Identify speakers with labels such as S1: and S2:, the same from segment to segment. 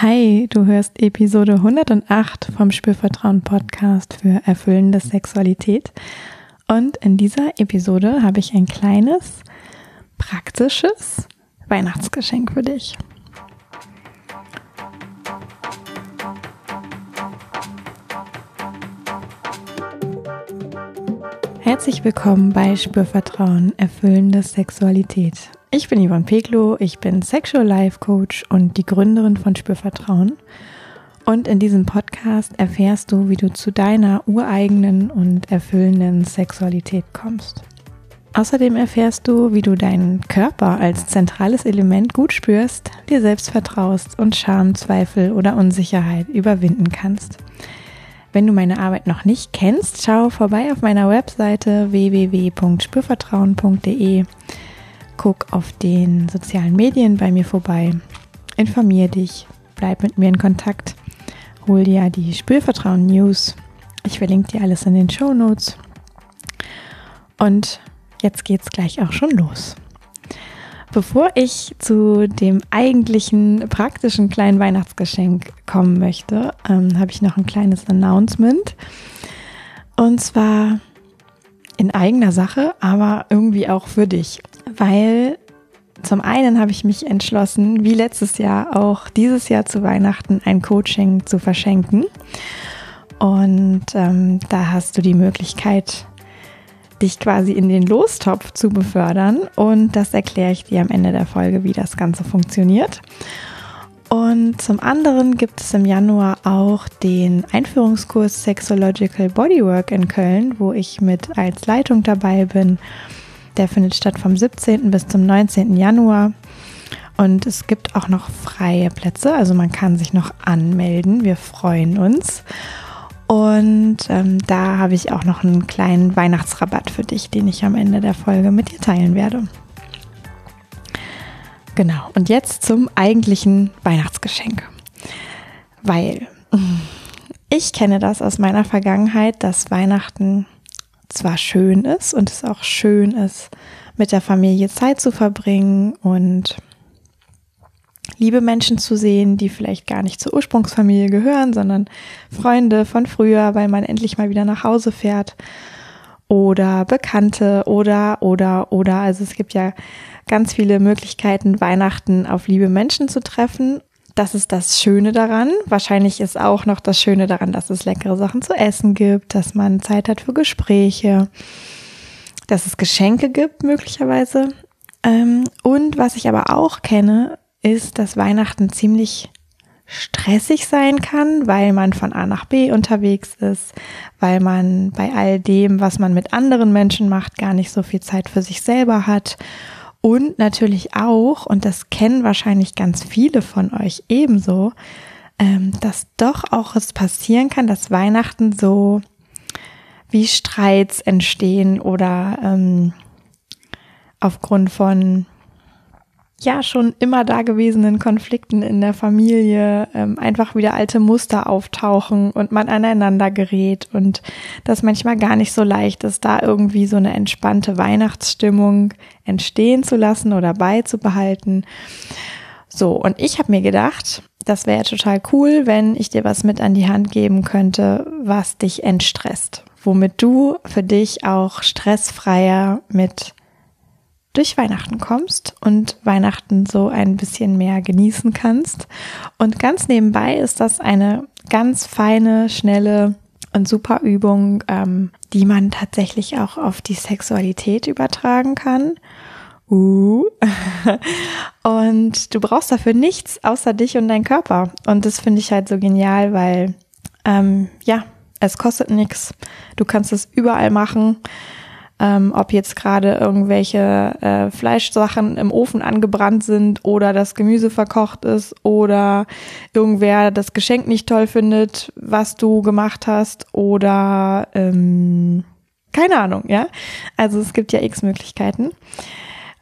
S1: Hi, du hörst Episode 108 vom Spürvertrauen Podcast für erfüllende Sexualität. Und in dieser Episode habe ich ein kleines, praktisches Weihnachtsgeschenk für dich. Herzlich willkommen bei Spürvertrauen, erfüllende Sexualität. Ich bin Yvonne Peklo, ich bin Sexual Life Coach und die Gründerin von Spürvertrauen. Und in diesem Podcast erfährst du, wie du zu deiner ureigenen und erfüllenden Sexualität kommst. Außerdem erfährst du, wie du deinen Körper als zentrales Element gut spürst, dir selbst vertraust und Scham, Zweifel oder Unsicherheit überwinden kannst. Wenn du meine Arbeit noch nicht kennst, schau vorbei auf meiner Webseite www.spürvertrauen.de guck auf den sozialen Medien bei mir vorbei, informier dich, bleib mit mir in Kontakt, hol dir die Spürvertrauen News. Ich verlinke dir alles in den Show Notes. Und jetzt geht's gleich auch schon los. Bevor ich zu dem eigentlichen praktischen kleinen Weihnachtsgeschenk kommen möchte, ähm, habe ich noch ein kleines Announcement. Und zwar in eigener Sache, aber irgendwie auch für dich weil zum einen habe ich mich entschlossen, wie letztes Jahr auch dieses Jahr zu Weihnachten ein Coaching zu verschenken. Und ähm, da hast du die Möglichkeit, dich quasi in den Lostopf zu befördern. Und das erkläre ich dir am Ende der Folge, wie das Ganze funktioniert. Und zum anderen gibt es im Januar auch den Einführungskurs Sexological Bodywork in Köln, wo ich mit als Leitung dabei bin der findet statt vom 17. bis zum 19. Januar. Und es gibt auch noch freie Plätze, also man kann sich noch anmelden. Wir freuen uns. Und ähm, da habe ich auch noch einen kleinen Weihnachtsrabatt für dich, den ich am Ende der Folge mit dir teilen werde. Genau, und jetzt zum eigentlichen Weihnachtsgeschenk. Weil ich kenne das aus meiner Vergangenheit, dass Weihnachten zwar schön ist und es auch schön ist, mit der Familie Zeit zu verbringen und liebe Menschen zu sehen, die vielleicht gar nicht zur Ursprungsfamilie gehören, sondern Freunde von früher, weil man endlich mal wieder nach Hause fährt. Oder Bekannte oder oder oder. Also es gibt ja ganz viele Möglichkeiten Weihnachten auf liebe Menschen zu treffen das ist das Schöne daran. Wahrscheinlich ist auch noch das Schöne daran, dass es leckere Sachen zu essen gibt, dass man Zeit hat für Gespräche, dass es Geschenke gibt möglicherweise. Ähm, und was ich aber auch kenne, ist, dass Weihnachten ziemlich stressig sein kann, weil man von A nach B unterwegs ist, weil man bei all dem, was man mit anderen Menschen macht, gar nicht so viel Zeit für sich selber hat und natürlich auch, und das kennen wahrscheinlich ganz viele von euch ebenso, ähm, dass doch auch es passieren kann, dass Weihnachten so wie Streits entstehen oder ähm, aufgrund von ja schon immer dagewesenen Konflikten in der Familie ähm, einfach wieder alte Muster auftauchen und man aneinander gerät und das manchmal gar nicht so leicht ist, da irgendwie so eine entspannte Weihnachtsstimmung entstehen zu lassen oder beizubehalten. So, und ich habe mir gedacht, das wäre total cool, wenn ich dir was mit an die Hand geben könnte, was dich entstresst, womit du für dich auch stressfreier mit durch Weihnachten kommst und Weihnachten so ein bisschen mehr genießen kannst. Und ganz nebenbei ist das eine ganz feine, schnelle und super Übung, ähm, die man tatsächlich auch auf die Sexualität übertragen kann. Uh. und du brauchst dafür nichts außer dich und dein Körper. Und das finde ich halt so genial, weil ähm, ja, es kostet nichts. Du kannst es überall machen ähm, ob jetzt gerade irgendwelche äh, Fleischsachen im Ofen angebrannt sind oder das Gemüse verkocht ist oder irgendwer das Geschenk nicht toll findet, was du gemacht hast oder ähm, keine Ahnung, ja. Also es gibt ja x Möglichkeiten,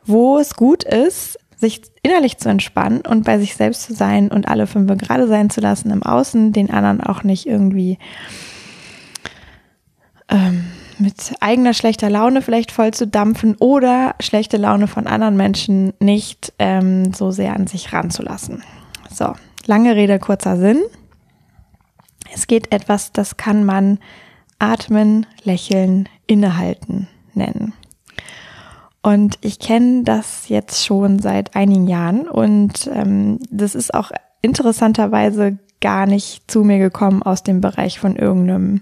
S1: wo es gut ist, sich innerlich zu entspannen und bei sich selbst zu sein und alle fünf gerade sein zu lassen im Außen, den anderen auch nicht irgendwie ähm, mit eigener schlechter Laune vielleicht voll zu dampfen oder schlechte Laune von anderen Menschen nicht ähm, so sehr an sich ranzulassen. So, lange Rede, kurzer Sinn. Es geht etwas, das kann man atmen, lächeln, innehalten nennen. Und ich kenne das jetzt schon seit einigen Jahren und ähm, das ist auch interessanterweise gar nicht zu mir gekommen aus dem Bereich von irgendeinem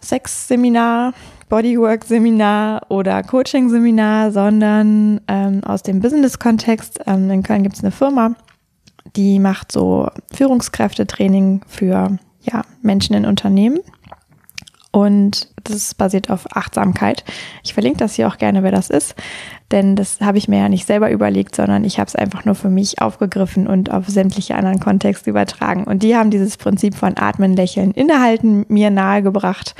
S1: Sex-Seminar, Bodywork-Seminar oder Coaching-Seminar, sondern ähm, aus dem Business-Kontext. Ähm, in Köln gibt es eine Firma, die macht so Führungskräftetraining für ja, Menschen in Unternehmen. Und das basiert auf Achtsamkeit. Ich verlinke das hier auch gerne, wer das ist, denn das habe ich mir ja nicht selber überlegt, sondern ich habe es einfach nur für mich aufgegriffen und auf sämtliche anderen Kontexte übertragen. Und die haben dieses Prinzip von Atmen, Lächeln, Innehalten mir nahegebracht.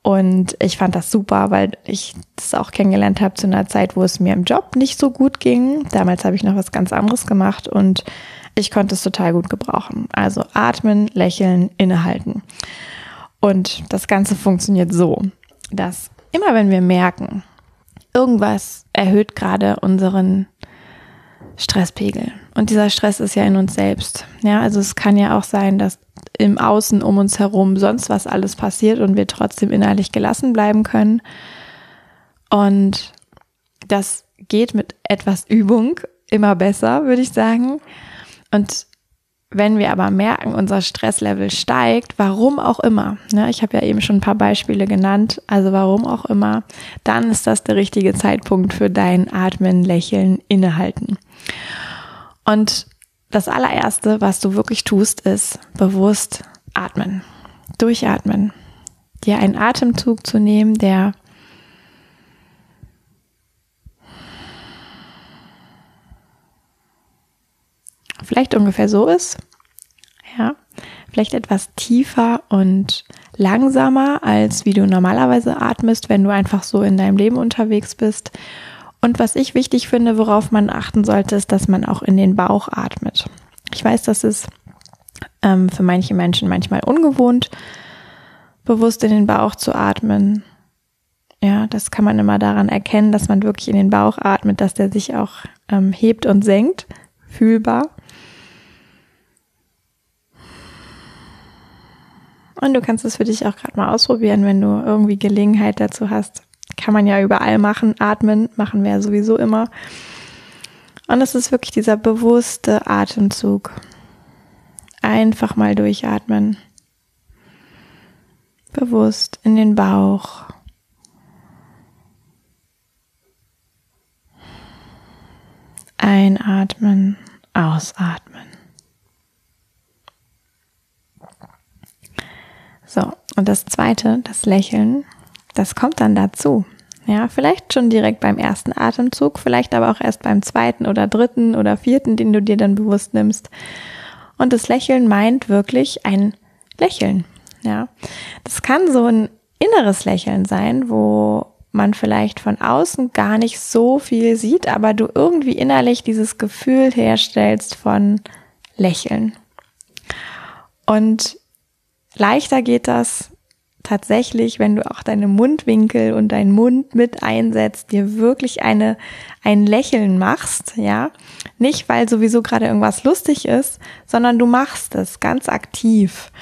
S1: Und ich fand das super, weil ich das auch kennengelernt habe zu einer Zeit, wo es mir im Job nicht so gut ging. Damals habe ich noch was ganz anderes gemacht und ich konnte es total gut gebrauchen. Also atmen, lächeln, innehalten. Und das Ganze funktioniert so, dass immer wenn wir merken, irgendwas erhöht gerade unseren Stresspegel. Und dieser Stress ist ja in uns selbst. Ja, also es kann ja auch sein, dass im Außen um uns herum sonst was alles passiert und wir trotzdem innerlich gelassen bleiben können. Und das geht mit etwas Übung immer besser, würde ich sagen. Und wenn wir aber merken, unser Stresslevel steigt, warum auch immer, ne, ich habe ja eben schon ein paar Beispiele genannt, also warum auch immer, dann ist das der richtige Zeitpunkt für dein Atmen, Lächeln, Innehalten. Und das allererste, was du wirklich tust, ist bewusst atmen, durchatmen, dir einen Atemzug zu nehmen, der vielleicht ungefähr so ist. Ja, vielleicht etwas tiefer und langsamer, als wie du normalerweise atmest, wenn du einfach so in deinem Leben unterwegs bist. Und was ich wichtig finde, worauf man achten sollte, ist, dass man auch in den Bauch atmet. Ich weiß, das ist ähm, für manche Menschen manchmal ungewohnt, bewusst in den Bauch zu atmen. Ja, das kann man immer daran erkennen, dass man wirklich in den Bauch atmet, dass der sich auch ähm, hebt und senkt, fühlbar. Und du kannst es für dich auch gerade mal ausprobieren, wenn du irgendwie Gelegenheit dazu hast. Kann man ja überall machen. Atmen machen wir ja sowieso immer. Und es ist wirklich dieser bewusste Atemzug. Einfach mal durchatmen. Bewusst in den Bauch. Einatmen, ausatmen. So, und das zweite, das Lächeln, das kommt dann dazu. Ja, vielleicht schon direkt beim ersten Atemzug, vielleicht aber auch erst beim zweiten oder dritten oder vierten, den du dir dann bewusst nimmst. Und das Lächeln meint wirklich ein Lächeln. Ja, das kann so ein inneres Lächeln sein, wo man vielleicht von außen gar nicht so viel sieht, aber du irgendwie innerlich dieses Gefühl herstellst von Lächeln. Und Leichter geht das tatsächlich, wenn du auch deine Mundwinkel und deinen Mund mit einsetzt, dir wirklich eine, ein Lächeln machst, ja. Nicht, weil sowieso gerade irgendwas lustig ist, sondern du machst es ganz aktiv.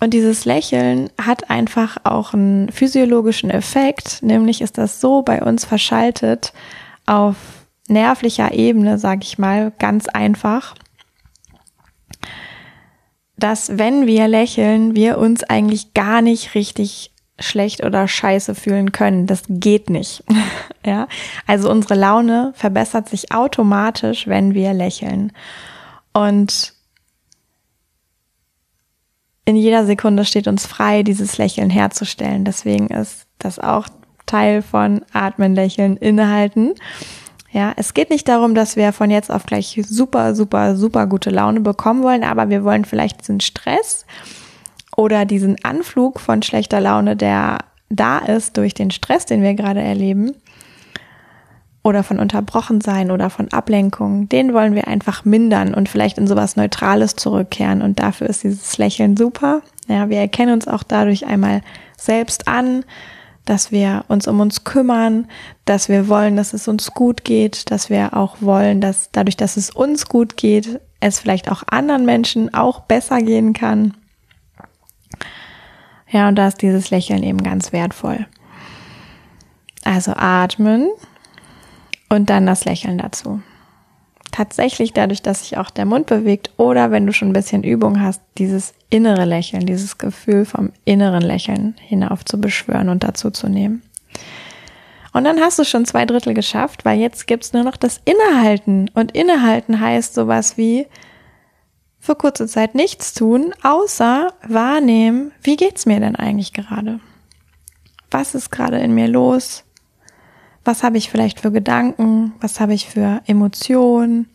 S1: Und dieses Lächeln hat einfach auch einen physiologischen Effekt, nämlich ist das so bei uns verschaltet auf nervlicher Ebene, sag ich mal, ganz einfach dass wenn wir lächeln, wir uns eigentlich gar nicht richtig schlecht oder scheiße fühlen können. Das geht nicht. ja. Also unsere Laune verbessert sich automatisch, wenn wir lächeln. Und in jeder Sekunde steht uns frei, dieses Lächeln herzustellen. Deswegen ist das auch Teil von Atmen, Lächeln, Innehalten. Ja, es geht nicht darum, dass wir von jetzt auf gleich super, super, super gute Laune bekommen wollen, aber wir wollen vielleicht diesen Stress oder diesen Anflug von schlechter Laune, der da ist durch den Stress, den wir gerade erleben, oder von unterbrochen sein oder von Ablenkung, den wollen wir einfach mindern und vielleicht in sowas Neutrales zurückkehren. Und dafür ist dieses Lächeln super. Ja, wir erkennen uns auch dadurch einmal selbst an, dass wir uns um uns kümmern, dass wir wollen, dass es uns gut geht, dass wir auch wollen, dass dadurch, dass es uns gut geht, es vielleicht auch anderen Menschen auch besser gehen kann. Ja, und da ist dieses Lächeln eben ganz wertvoll. Also atmen und dann das Lächeln dazu. Tatsächlich dadurch, dass sich auch der Mund bewegt oder wenn du schon ein bisschen Übung hast, dieses innere Lächeln, dieses Gefühl vom inneren Lächeln hinauf zu beschwören und dazu zu nehmen. Und dann hast du schon zwei Drittel geschafft, weil jetzt gibt's nur noch das Innehalten. Und Innehalten heißt sowas wie für kurze Zeit nichts tun, außer wahrnehmen, wie geht's mir denn eigentlich gerade? Was ist gerade in mir los? Was habe ich vielleicht für Gedanken? Was habe ich für Emotionen?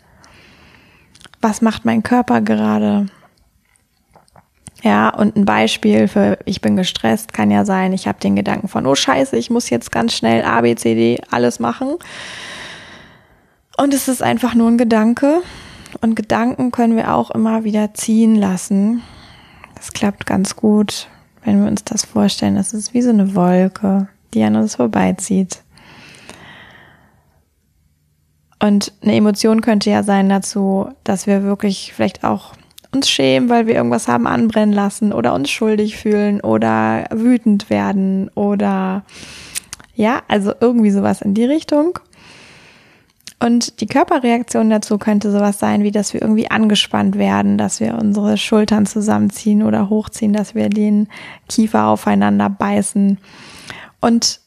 S1: Was macht mein Körper gerade? Ja, und ein Beispiel für ich bin gestresst kann ja sein, ich habe den Gedanken von, oh scheiße, ich muss jetzt ganz schnell A, B, C, D alles machen. Und es ist einfach nur ein Gedanke. Und Gedanken können wir auch immer wieder ziehen lassen. Das klappt ganz gut, wenn wir uns das vorstellen. Das ist wie so eine Wolke, die an uns vorbeizieht. Und eine Emotion könnte ja sein dazu, dass wir wirklich vielleicht auch uns schämen, weil wir irgendwas haben anbrennen lassen oder uns schuldig fühlen oder wütend werden oder ja, also irgendwie sowas in die Richtung. Und die Körperreaktion dazu könnte sowas sein, wie dass wir irgendwie angespannt werden, dass wir unsere Schultern zusammenziehen oder hochziehen, dass wir den Kiefer aufeinander beißen. Und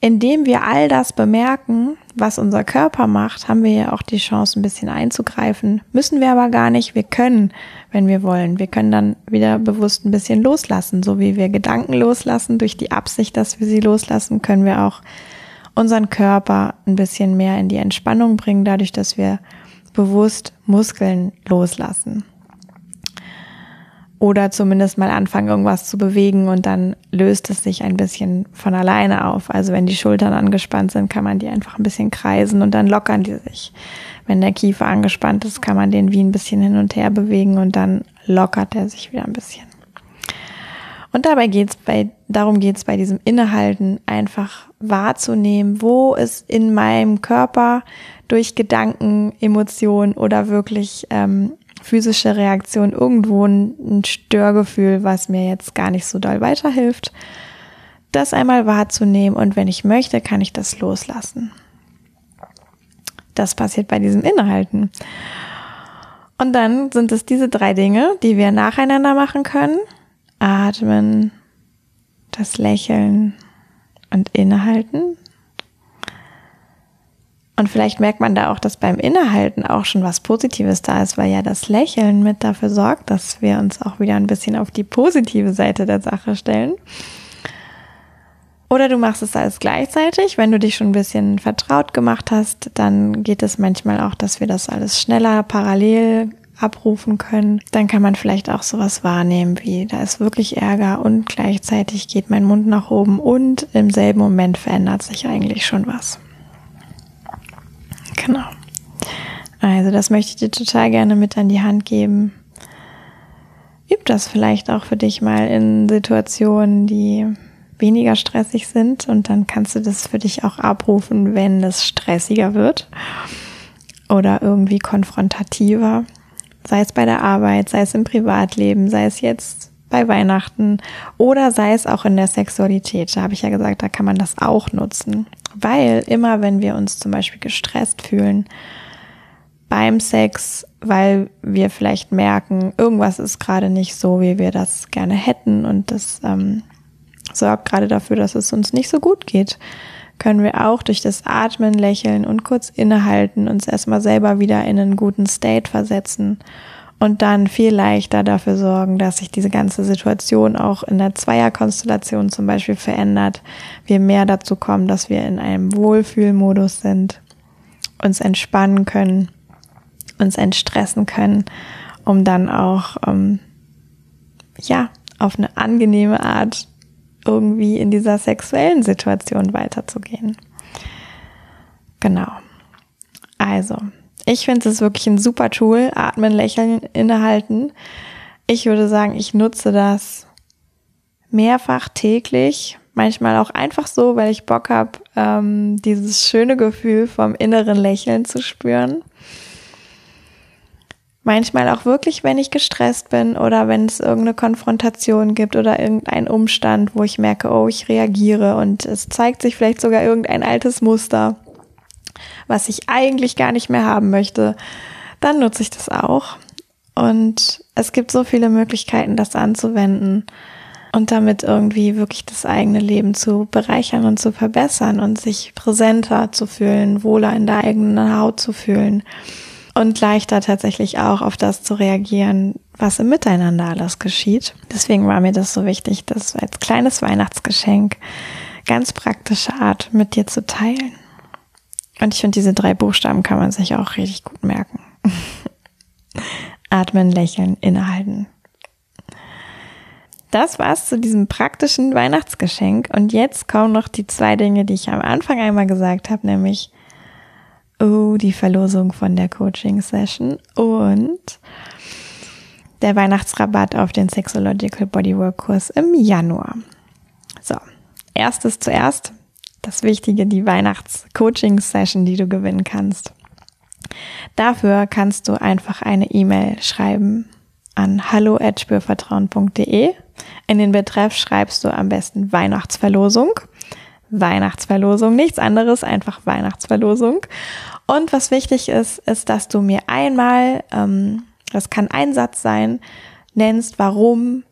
S1: indem wir all das bemerken, was unser Körper macht, haben wir ja auch die Chance, ein bisschen einzugreifen. Müssen wir aber gar nicht. Wir können, wenn wir wollen. Wir können dann wieder bewusst ein bisschen loslassen. So wie wir Gedanken loslassen, durch die Absicht, dass wir sie loslassen, können wir auch unseren Körper ein bisschen mehr in die Entspannung bringen, dadurch, dass wir bewusst Muskeln loslassen oder zumindest mal anfangen, irgendwas zu bewegen und dann löst es sich ein bisschen von alleine auf. Also wenn die Schultern angespannt sind, kann man die einfach ein bisschen kreisen und dann lockern die sich. Wenn der Kiefer angespannt ist, kann man den wie ein bisschen hin und her bewegen und dann lockert er sich wieder ein bisschen. Und dabei geht's bei, darum geht's bei diesem Innehalten einfach wahrzunehmen, wo es in meinem Körper durch Gedanken, Emotionen oder wirklich ähm, physische Reaktion irgendwo ein, Störgefühl, was mir jetzt gar nicht so doll weiterhilft, das einmal wahrzunehmen und wenn ich möchte, kann ich das loslassen. Das passiert bei diesem Inhalten. Und dann sind es diese drei Dinge, die wir nacheinander machen können. Atmen, das Lächeln und Innehalten. Und vielleicht merkt man da auch, dass beim Innehalten auch schon was Positives da ist, weil ja das Lächeln mit dafür sorgt, dass wir uns auch wieder ein bisschen auf die positive Seite der Sache stellen. Oder du machst es alles gleichzeitig. Wenn du dich schon ein bisschen vertraut gemacht hast, dann geht es manchmal auch, dass wir das alles schneller parallel abrufen können. Dann kann man vielleicht auch sowas wahrnehmen wie, da ist wirklich Ärger und gleichzeitig geht mein Mund nach oben und im selben Moment verändert sich eigentlich schon was. Genau. Also das möchte ich dir total gerne mit an die Hand geben. Üb das vielleicht auch für dich mal in Situationen, die weniger stressig sind und dann kannst du das für dich auch abrufen, wenn es stressiger wird oder irgendwie konfrontativer. Sei es bei der Arbeit, sei es im Privatleben, sei es jetzt bei Weihnachten oder sei es auch in der Sexualität. Da habe ich ja gesagt, da kann man das auch nutzen. Weil immer, wenn wir uns zum Beispiel gestresst fühlen beim Sex, weil wir vielleicht merken, irgendwas ist gerade nicht so, wie wir das gerne hätten und das ähm, sorgt gerade dafür, dass es uns nicht so gut geht, können wir auch durch das Atmen, Lächeln und kurz innehalten uns erstmal selber wieder in einen guten State versetzen und dann viel leichter dafür sorgen, dass sich diese ganze Situation auch in der Zweierkonstellation zum Beispiel verändert, wir mehr dazu kommen, dass wir in einem Wohlfühlmodus sind, uns entspannen können, uns entstressen können, um dann auch ähm, ja auf eine angenehme Art irgendwie in dieser sexuellen Situation weiterzugehen. Genau. Also, ich finde es wirklich ein super Tool. Atmen, lächeln, innehalten. Ich würde sagen, ich nutze das mehrfach täglich. Manchmal auch einfach so, weil ich Bock habe, ähm, dieses schöne Gefühl vom inneren Lächeln zu spüren. Manchmal auch wirklich, wenn ich gestresst bin oder wenn es irgendeine Konfrontation gibt oder irgendein Umstand, wo ich merke, oh, ich reagiere und es zeigt sich vielleicht sogar irgendein altes Muster, was ich eigentlich gar nicht mehr haben möchte, dann nutze ich das auch. Und es gibt so viele Möglichkeiten, das anzuwenden und damit irgendwie wirklich das eigene Leben zu bereichern und zu verbessern und sich präsenter zu fühlen, wohler in der eigenen Haut zu fühlen und leichter tatsächlich auch auf das zu reagieren, was im Miteinander alles geschieht. Deswegen war mir das so wichtig, das als kleines Weihnachtsgeschenk ganz praktische Art mit dir zu teilen. Und ich finde, diese drei Buchstaben kann man sich auch richtig gut merken. Atmen, lächeln, innehalten. Das war's zu diesem praktischen Weihnachtsgeschenk. Und jetzt kommen noch die zwei Dinge, die ich am Anfang einmal gesagt habe, nämlich oh, die Verlosung von der Coaching-Session und der Weihnachtsrabatt auf den Sexological Bodywork Kurs im Januar. So, erstes zuerst, das Wichtige, die Weihnachts-Coaching-Session, die du gewinnen kannst. Dafür kannst du einfach eine E-Mail schreiben an hallo@spürvertrauen.de. In den Betreff schreibst du am besten Weihnachtsverlosung. Weihnachtsverlosung, nichts anderes, einfach Weihnachtsverlosung. Und was wichtig ist, ist, dass du mir einmal, ähm, das kann ein Satz sein, nennst, warum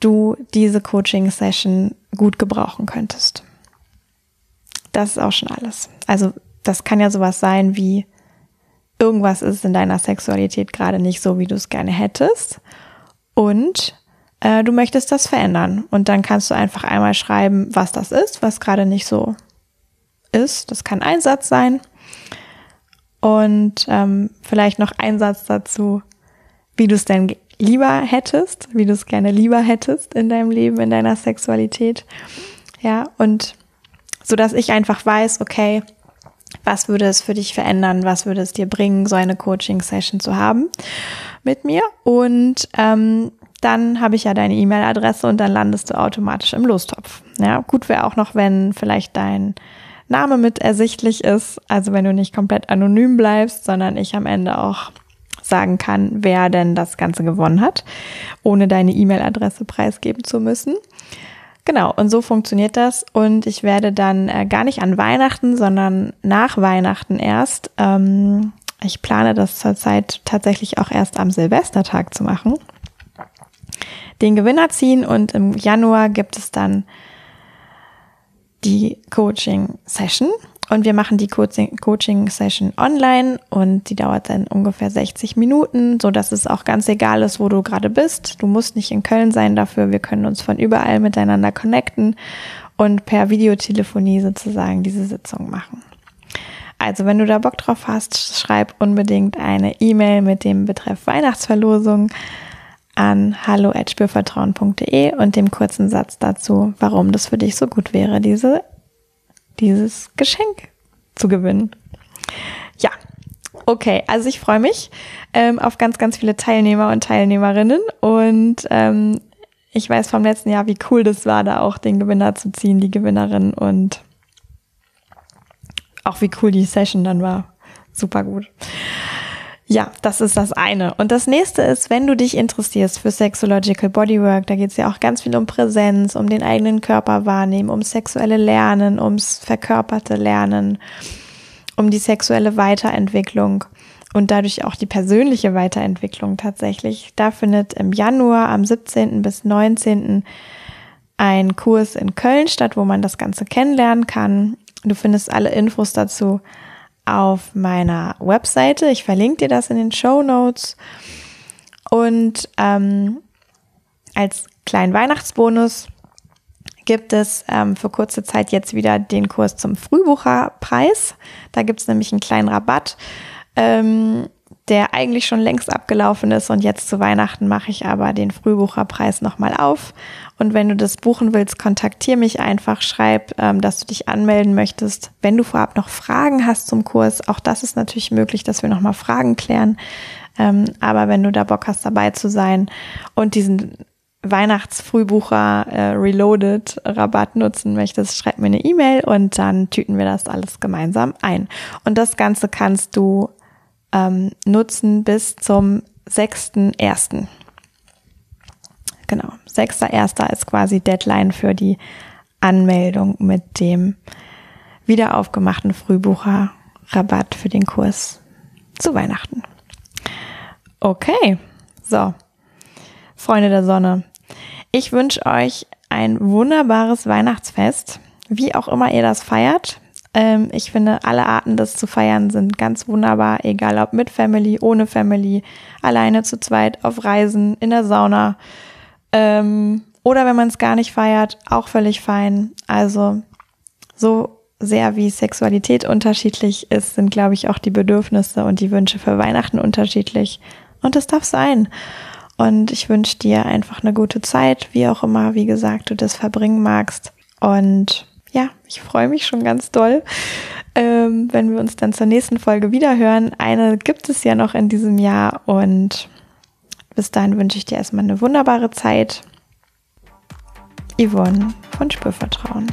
S1: du diese Coaching-Session gut gebrauchen könntest. Das ist auch schon alles. Also das kann ja sowas sein wie, irgendwas ist in deiner Sexualität gerade nicht so, wie du es gerne hättest. Und äh, du möchtest das verändern. Und dann kannst du einfach einmal schreiben, was das ist, was gerade nicht so ist. Das kann ein Satz sein. Und ähm, vielleicht noch ein Satz dazu, wie du es denn lieber hättest, wie du es gerne lieber hättest in deinem Leben, in deiner Sexualität. Ja, und so dass ich einfach weiß, okay, was würde es für dich verändern? Was würde es dir bringen, so eine Coaching-Session zu haben mit mir? Und ähm, dann habe ich ja deine E-Mail-Adresse und dann landest du automatisch im Lostopf. Ja, gut wäre auch noch, wenn vielleicht dein Name mit ersichtlich ist, also wenn du nicht komplett anonym bleibst, sondern ich am Ende auch sagen kann, wer denn das Ganze gewonnen hat, ohne deine E-Mail-Adresse preisgeben zu müssen. Genau, und so funktioniert das. Und ich werde dann äh, gar nicht an Weihnachten, sondern nach Weihnachten erst. Ähm, ich plane das zurzeit tatsächlich auch erst am Silvestertag zu machen. Den Gewinner ziehen und im Januar gibt es dann die Coaching-Session. Und wir machen die Coaching-Session online und die dauert dann ungefähr 60 Minuten, so dass es auch ganz egal ist, wo du gerade bist. Du musst nicht in Köln sein dafür. Wir können uns von überall miteinander connecten und per Videotelefonie sozusagen diese Sitzung machen. Also, wenn du da Bock drauf hast, schreib unbedingt eine E-Mail mit dem Betreff Weihnachtsverlosung an hallo@spürvertrauen.de und dem kurzen Satz dazu, warum das für dich so gut wäre, diese dieses Geschenk zu gewinnen. Ja, okay, also ich freue mich ähm, auf ganz, ganz viele Teilnehmer und Teilnehmerinnen und ähm, ich weiß vom letzten Jahr, wie cool das war, da auch den Gewinner zu ziehen, die Gewinnerin und auch wie cool die Session dann war. Super gut. Ja, das ist das eine. Und das nächste ist, wenn du dich interessierst für Sexological Bodywork, da geht es ja auch ganz viel um Präsenz, um den eigenen Körper wahrnehmen, um sexuelle Lernen, ums verkörperte Lernen, um die sexuelle Weiterentwicklung und dadurch auch die persönliche Weiterentwicklung tatsächlich. Da findet im Januar am 17. bis 19. ein Kurs in Köln statt, wo man das Ganze kennenlernen kann. Du findest alle Infos dazu auf meiner Webseite. Ich verlinke dir das in den Show Notes. Und ähm, als kleinen Weihnachtsbonus gibt es ähm, für kurze Zeit jetzt wieder den Kurs zum Frühbucherpreis. Da gibt es nämlich einen kleinen Rabatt. Ähm, der eigentlich schon längst abgelaufen ist und jetzt zu Weihnachten mache ich aber den Frühbucherpreis nochmal auf. Und wenn du das buchen willst, kontaktiere mich einfach, schreib, ähm, dass du dich anmelden möchtest. Wenn du vorab noch Fragen hast zum Kurs, auch das ist natürlich möglich, dass wir nochmal Fragen klären. Ähm, aber wenn du da Bock hast, dabei zu sein und diesen Weihnachtsfrühbucher äh, Reloaded Rabatt nutzen möchtest, schreib mir eine E-Mail und dann tüten wir das alles gemeinsam ein. Und das Ganze kannst du ähm, nutzen bis zum 6.1. Genau, 6.1. ist quasi Deadline für die Anmeldung mit dem wieder aufgemachten Frühbucher-Rabatt für den Kurs zu Weihnachten. Okay, so, Freunde der Sonne. Ich wünsche euch ein wunderbares Weihnachtsfest, wie auch immer ihr das feiert. Ähm, ich finde, alle Arten, das zu feiern, sind ganz wunderbar, egal ob mit Family, ohne Family, alleine zu zweit, auf Reisen, in der Sauna. Ähm, oder wenn man es gar nicht feiert, auch völlig fein. Also so sehr wie Sexualität unterschiedlich ist, sind, glaube ich, auch die Bedürfnisse und die Wünsche für Weihnachten unterschiedlich. Und das darf sein. Und ich wünsche dir einfach eine gute Zeit, wie auch immer, wie gesagt, du das verbringen magst. Und ja, ich freue mich schon ganz doll, ähm, wenn wir uns dann zur nächsten Folge wiederhören. Eine gibt es ja noch in diesem Jahr und bis dahin wünsche ich dir erstmal eine wunderbare Zeit. Yvonne von Spürvertrauen.